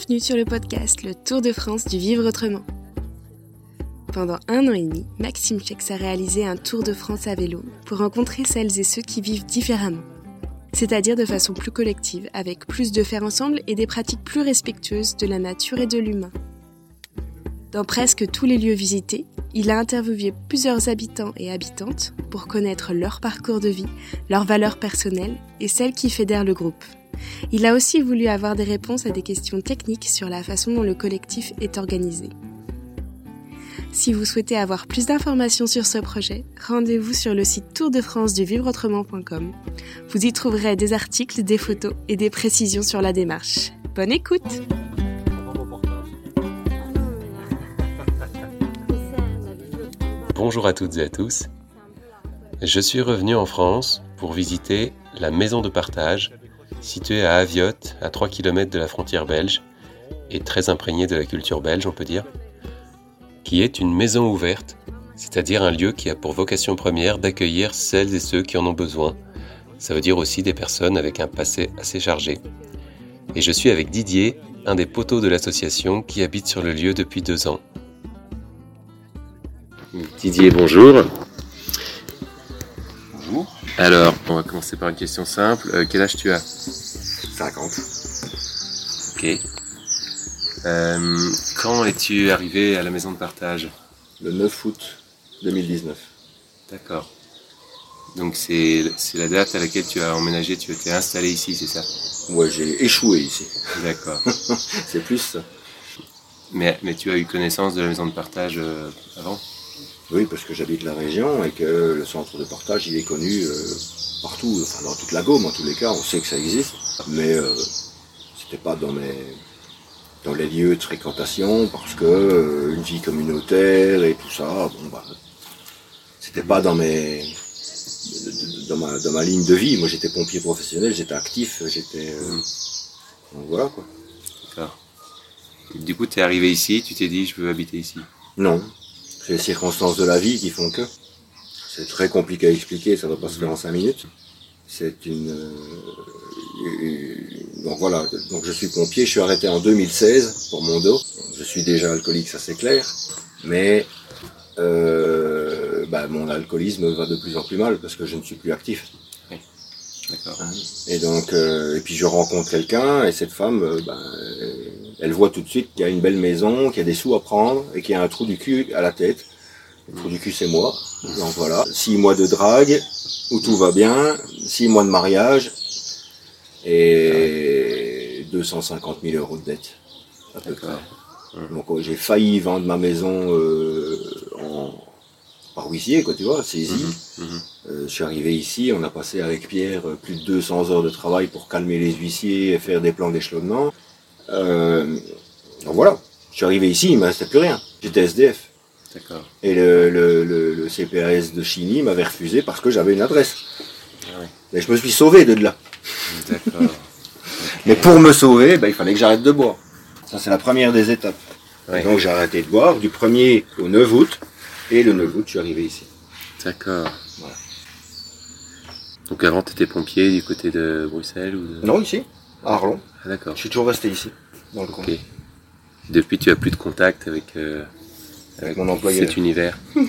Bienvenue sur le podcast Le Tour de France du Vivre Autrement. Pendant un an et demi, Maxime Chex a réalisé un tour de France à vélo pour rencontrer celles et ceux qui vivent différemment, c'est-à-dire de façon plus collective, avec plus de faire ensemble et des pratiques plus respectueuses de la nature et de l'humain. Dans presque tous les lieux visités, il a interviewé plusieurs habitants et habitantes pour connaître leur parcours de vie, leurs valeurs personnelles et celles qui fédèrent le groupe. Il a aussi voulu avoir des réponses à des questions techniques sur la façon dont le collectif est organisé. Si vous souhaitez avoir plus d'informations sur ce projet, rendez-vous sur le site Tour de France du vivreautrement.com. Vous y trouverez des articles, des photos et des précisions sur la démarche. Bonne écoute! Bonjour à toutes et à tous. Je suis revenu en France pour visiter la maison de partage située à Aviotte, à 3 km de la frontière belge, et très imprégnée de la culture belge, on peut dire, qui est une maison ouverte, c'est-à-dire un lieu qui a pour vocation première d'accueillir celles et ceux qui en ont besoin. Ça veut dire aussi des personnes avec un passé assez chargé. Et je suis avec Didier, un des poteaux de l'association qui habite sur le lieu depuis deux ans. Didier, bonjour. Alors, on va commencer par une question simple. Euh, quel âge tu as? 50. Ok. Euh, quand es-tu arrivé à la maison de partage? Le 9 août 2019. D'accord. Donc c'est la date à laquelle tu as emménagé, tu t'es installé ici, c'est ça? Moi, j'ai échoué ici. D'accord. C'est plus ça. Mais, mais tu as eu connaissance de la maison de partage euh, avant? Oui, parce que j'habite la région et que le centre de partage, il est connu euh, partout, enfin dans toute la Gaume en tous les cas, on sait que ça existe. Mais euh, c'était pas dans mes dans les lieux de fréquentation parce que euh, une vie communautaire et tout ça, bon bah c'était pas dans mes dans ma, dans ma ligne de vie. Moi j'étais pompier professionnel, j'étais actif, j'étais euh, donc voilà quoi. D'accord. Du coup, tu es arrivé ici, tu t'es dit, je veux habiter ici? Non, circonstances de la vie qui font que. C'est très compliqué à expliquer, ça ne va pas se faire en cinq minutes. C'est une. euh, donc voilà, donc je suis pompier, je suis arrêté en 2016 pour mon dos. Je suis déjà alcoolique, ça c'est clair. Mais euh, bah, mon alcoolisme va de plus en plus mal parce que je ne suis plus actif. D'accord. Hein. Et donc, euh, et puis je rencontre quelqu'un et cette femme, euh, ben, elle voit tout de suite qu'il y a une belle maison, qu'il y a des sous à prendre et qu'il y a un trou du cul à la tête. Le trou du cul, c'est moi. Donc voilà, six mois de drague où tout va bien, six mois de mariage et 250 000 euros de dette à peu près. Donc j'ai failli vendre ma maison euh, par huissier, quoi, tu vois, saisie. Mhm. Euh, je suis arrivé ici, on a passé avec Pierre euh, plus de 200 heures de travail pour calmer les huissiers et faire des plans d'échelonnement. Euh, donc voilà, je suis arrivé ici, il ne me restait plus rien. J'étais SDF. D'accord. Et le, le, le, le CPAS de Chigny m'avait refusé parce que j'avais une adresse. Ah ouais. Mais je me suis sauvé de là. D'accord. Mais pour me sauver, ben, il fallait que j'arrête de boire. Ça, c'est la première des étapes. Ouais. Donc j'ai arrêté de boire du 1er au 9 août. Et le 9 août, je suis arrivé ici. D'accord. Voilà. Donc avant, tu étais pompier du côté de Bruxelles ou de... Non, ici, à Arlon. Ah, d'accord. Je suis toujours resté ici, dans le coin. Depuis, tu as plus de contact avec, euh, avec mon employeur. cet univers.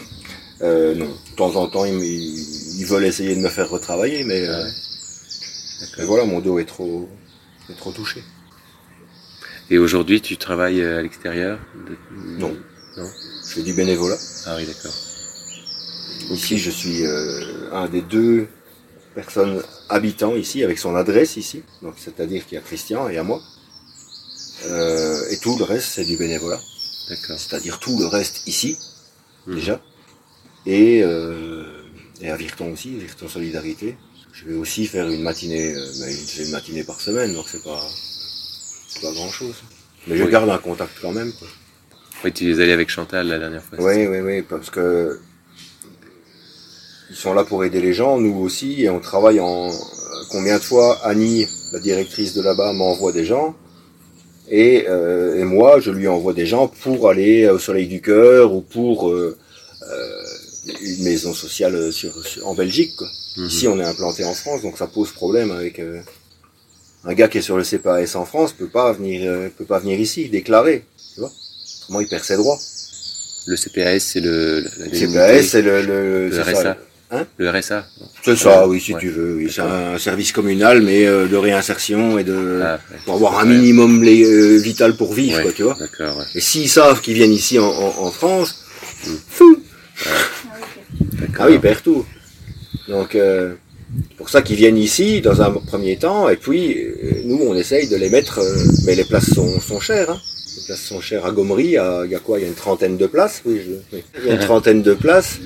Euh, non, de temps en temps, ils, veulent essayer de me faire retravailler, mais euh, mais voilà, mon dos est trop, est trop touché. Et aujourd'hui, tu travailles à l'extérieur de- Non. Je fais du bénévolat. Ah oui, d'accord. Ici, je suis euh, un des deux personnes habitants ici, avec son adresse ici. Donc, c'est-à-dire qu'il y a Christian et à moi. Euh, et tout le reste, c'est du bénévolat. D'accord. C'est-à-dire tout le reste ici, Mhm. déjà. Et, euh, et à Virton aussi, Virton Solidarité. Je vais aussi faire une matinée, euh, mais une matinée par semaine, donc c'est pas, c'est pas grand chose. Mais je garde un contact quand même. Quoi. Oui, tu es allé avec Chantal la dernière fois. Oui, oui, oui, parce que ils sont là pour aider les gens, nous aussi, et on travaille en combien de fois Annie, la directrice de là-bas, m'envoie des gens, et, euh, et moi, je lui envoie des gens pour aller au Soleil du Cœur ou pour euh, euh, une maison sociale sur, sur- en Belgique. Quoi. Mhm. Ici, on est implanté en France, donc ça pose problème avec euh, Un gars qui est sur le CPAS en France peut pas venir, euh, peut pas venir ici déclarer, tu vois. Autrement, il perd ses droits. Le CPAS, c'est le. Le CPAS, c'est le, le, le RSA. ça. Hein Le RSA. C'est ça, oui, si Ouais. tu veux. Oui. C'est un service communal, mais euh, de réinsertion et de Ah, ouais. pour avoir un minimum les, euh, vital pour vivre, Ouais, quoi, tu vois. Et s'ils savent qu'ils viennent ici en, en, en France, Mm. fou. Ah oui, ils perdent tout. Donc, euh, c'est pour ça qu'ils viennent ici dans un premier temps, et puis euh, nous, on essaye de les mettre, euh, mais les places sont, sont chères. Hein. Places sont chères à Gomery, il y a, il y a quoi Il y a une trentaine de places Oui, je- oui. il y a une trentaine de places.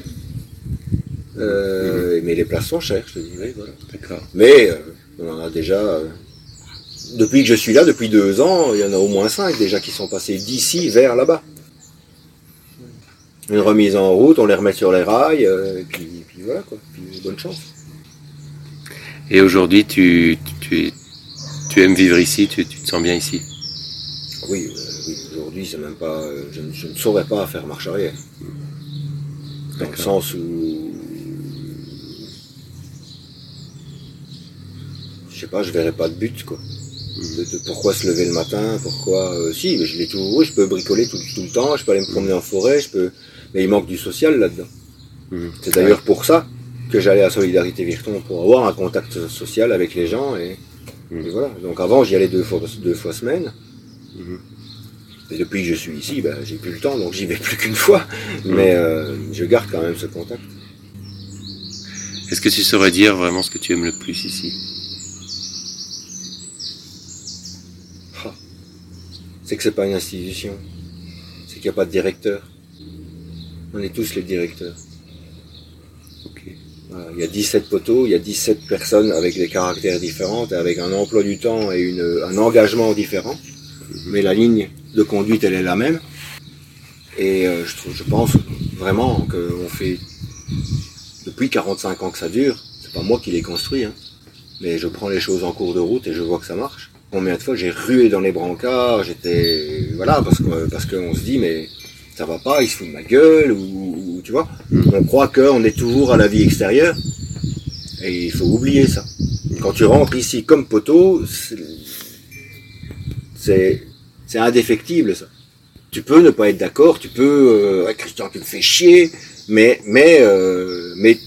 Euh, mais les places sont chères, je te. Voilà. D'accord. Mais euh, on en a déjà. euh, depuis que je suis là, depuis deux ans, il y en a au moins cinq déjà qui sont passés d'ici vers là-bas. Une remise en route, on les remet sur les rails, et puis, puis voilà quoi. Puis bonne chance. Et aujourd'hui, tu, tu, aimes vivre ici, tu, tu te sens bien ici? Oui, oui aujourd'hui, c'est même pas. euh, je, ne- je ne saurais pas faire marche arrière. Dans le sens où. Je sais pas, je verrais pas de but quoi. De, de pourquoi se lever le matin, pourquoi. euh, si, mais je l'ai toujours. Je peux bricoler tout, tout le temps, je peux aller me promener en forêt, je peux. Mais il manque du social là-dedans. Mhm. C'est d'ailleurs pour ça que j'allais à Solidarité Virton, pour avoir un contact social avec les gens et, et voilà. Donc avant, j'y allais deux fois, deux fois semaine. Et depuis que je suis ici, ben, j'ai plus le temps, donc j'y vais plus qu'une fois. Mais euh, je garde quand même ce contact. Est-ce que tu saurais dire vraiment ce que tu aimes le plus ici? C'est que c'est pas une institution. C'est qu'il n'y a pas de directeur. On est tous les directeurs. Ok. Voilà, Il y a 17 poteaux, il y a 17 personnes avec des caractères différents, avec un emploi du temps et une, un engagement différent. Mais la ligne de conduite, elle est la même. Et euh, je, trouve, je pense vraiment qu'on fait depuis 45 ans que ça dure. C'est pas moi qui l'ai construit, hein. mais je prends les choses en cours de route et je vois que ça marche. Combien de fois j'ai rué dans les brancards, j'étais voilà parce que parce qu'on se dit mais ça va pas, il se fout de ma gueule ou, ou- tu vois. On croit qu'on est toujours à la vie extérieure et il faut oublier ça. Quand tu rentres ici comme poteau, c'est- c'est indéfectible ça. Tu peux ne pas être d'accord, tu peux euh, Ouais, Christian tu me fais chier, mais mais euh, mais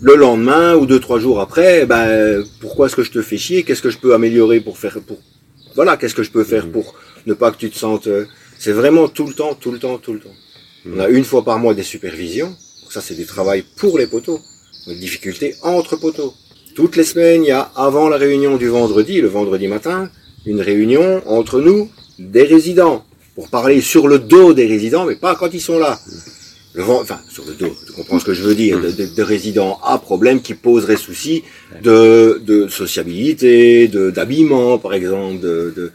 le lendemain ou deux trois jours après, ben pourquoi est-ce que je te fais chier? Qu'est-ce que je peux améliorer pour faire pour voilà qu'est-ce que je peux faire pour ne pas que tu te sentes euh, c'est vraiment tout le temps, tout le temps, tout le temps. On a une fois par mois des supervisions. Ça, c'est du travail pour les poteaux. Une difficulté entre poteaux. Toutes les semaines, il y a, avant la réunion du vendredi, le vendredi matin, une réunion entre nous, des résidents, pour parler sur le dos des résidents, mais pas quand ils sont là. Le vent, enfin, sur le dos, tu comprends ce que je veux dire, de, de- de résidents à problème qui poseraient souci de, de sociabilité, d'habillement, par exemple, de, de,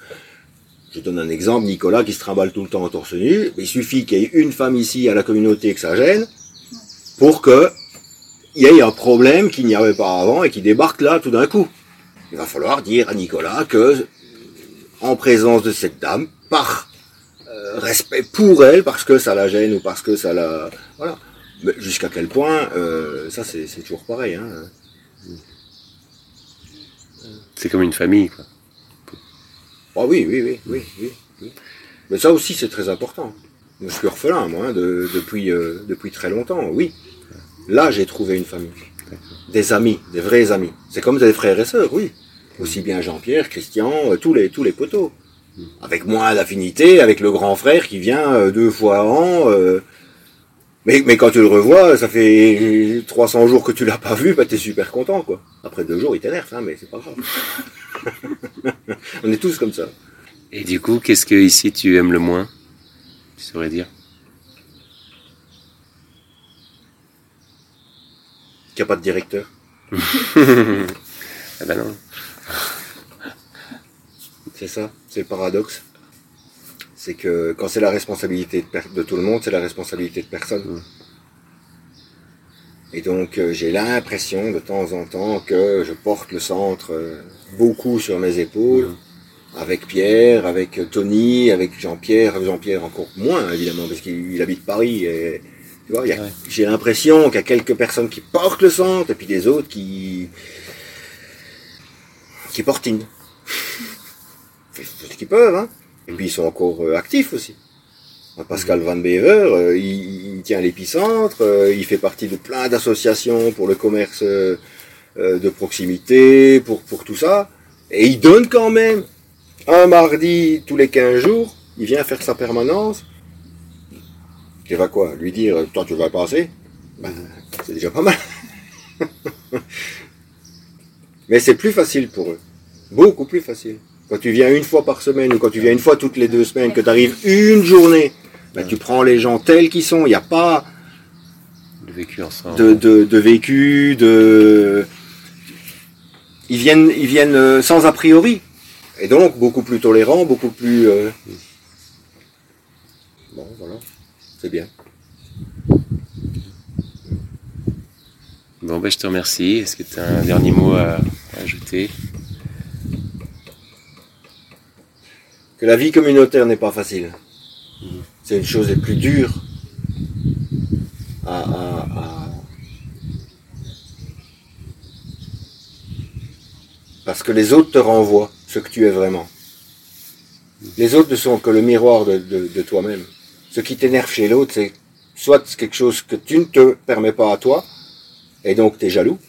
je donne un exemple, Nicolas qui se trimballe tout le temps en torse nu. Il suffit qu'il y ait une femme ici à la communauté que ça gêne pour que il y ait un problème qu'il n'y avait pas avant et qui débarque là tout d'un coup. Il va falloir dire à Nicolas que, en présence de cette dame, par euh, respect pour elle, parce que ça la gêne ou parce que ça la... Voilà. Mais jusqu'à quel point, euh, ça c'est c'est toujours pareil. Hein. C'est comme une famille, quoi. Ah oui, oui, oui, oui, oui, oui. Mais ça aussi, c'est très important. Je suis orphelin, moi, hein, de- depuis, euh, depuis très longtemps, oui. Là, j'ai trouvé une famille. Des amis, des vrais amis. C'est comme des frères et sœurs, oui. Aussi bien Jean-Pierre, Christian, euh, tous les, tous les poteaux. Avec moins d'affinité, avec le grand frère qui vient euh, deux fois an. euh, mais, mais quand tu le revois, ça fait 300 jours que tu l'as pas vu, bah t'es super content, quoi. Après deux jours, il t'énerve, hein, mais c'est pas grave. On est tous comme ça. Et du coup, qu'est-ce que ici tu aimes le moins Tu saurais dire? Qu'il n'y a pas de directeur. Ah bah non. C'est ça, c'est le paradoxe. C'est que quand c'est la responsabilité de, tout le monde, c'est la responsabilité de personne. Mm. Et donc euh, j'ai l'impression de temps en temps que je porte le centre euh, beaucoup sur mes épaules, avec Pierre, avec Tony, avec Jean-Pierre, Jean-Pierre encore moins évidemment parce qu'il il habite Paris. Et, tu vois, Ouais. j'ai l'impression qu'il y a quelques personnes qui portent le centre et puis des autres qui qu'ils peuvent, hein. Et puis ils sont encore euh, actifs aussi. Pascal Van Bever, euh, il, tient l'épicentre, euh, il fait partie de plein d'associations pour le commerce de proximité, pour, pour tout ça. Et il donne quand même un mardi tous les 15 jours, il vient faire sa permanence. Tu vas quoi Lui dire, toi tu vas passer ben, C'est déjà pas mal. Mais c'est plus facile pour eux. Beaucoup plus facile. Quand tu viens une fois par semaine ou quand tu viens une fois toutes les deux semaines, que tu arrives une journée, ben, tu prends les gens tels qu'ils sont. Il n'y a pas de vécu ensemble. De, de, de, vécu, de... Ils viennent, ils viennent euh, sans a priori. Et donc beaucoup plus tolérants, beaucoup plus... Euh... Bon, voilà. C'est bien. Bon, ben, je te remercie. Est-ce que tu as un dernier mot à, ajouter? Que la vie communautaire n'est pas facile. C'est une chose des plus dures à. Parce que les autres te renvoient ce que tu es vraiment. Les autres ne sont que le miroir de toi-même. Ce qui t'énerve chez l'autre, c'est soit quelque chose que tu ne te permets pas à toi, et donc tu es jaloux,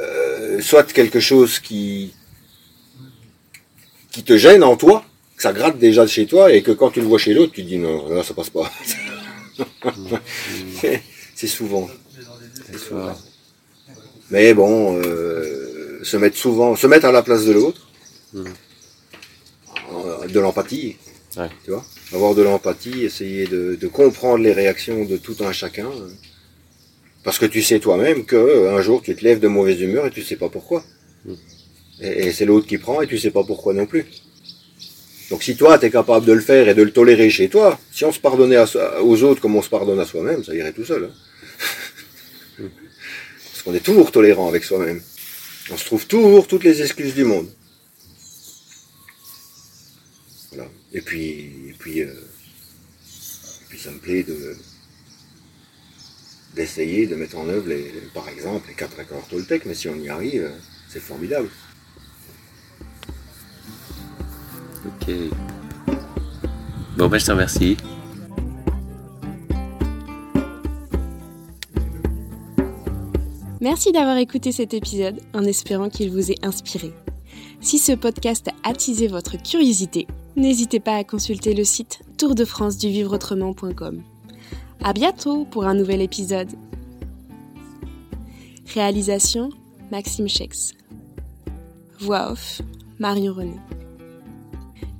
euh, soit quelque chose qui, qui te gêne en toi, que ça gratte déjà chez toi, et que quand tu le vois chez l'autre, tu te dis non, là ça passe pas. c'est souvent. souvent. Mais bon, euh, se mettre souvent, se mettre à la place de l'autre, mmh. de l'empathie, ouais. tu vois, avoir de l'empathie, essayer de, de, comprendre les réactions de tout un chacun, parce que tu sais toi-même que un jour tu te lèves de mauvaise humeur et tu sais pas pourquoi, mmh. et, et c'est l'autre qui prend et tu sais pas pourquoi non plus. Donc si toi, tu es capable de le faire et de le tolérer chez toi, si on se pardonnait à, aux autres comme on se pardonne à soi-même, ça irait tout seul. Hein Parce qu'on est toujours tolérant avec soi-même. On se trouve toujours toutes les excuses du monde. Voilà. Et puis, et puis, euh, et puis ça me plaît de d'essayer de mettre en œuvre, les, par exemple, les quatre accords Toltec, mais si on y arrive, c'est formidable. Ok. Bon, ben, je te remercie. Merci d'avoir écouté cet épisode en espérant qu'il vous ait inspiré. Si ce podcast a attisé votre curiosité, n'hésitez pas à consulter le site tourdefranceduvivreautrement.com. À bientôt pour un nouvel épisode. Réalisation Maxime Chex. Voix off Marion René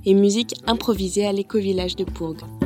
et musique improvisée à l'éco-village de Pourgue.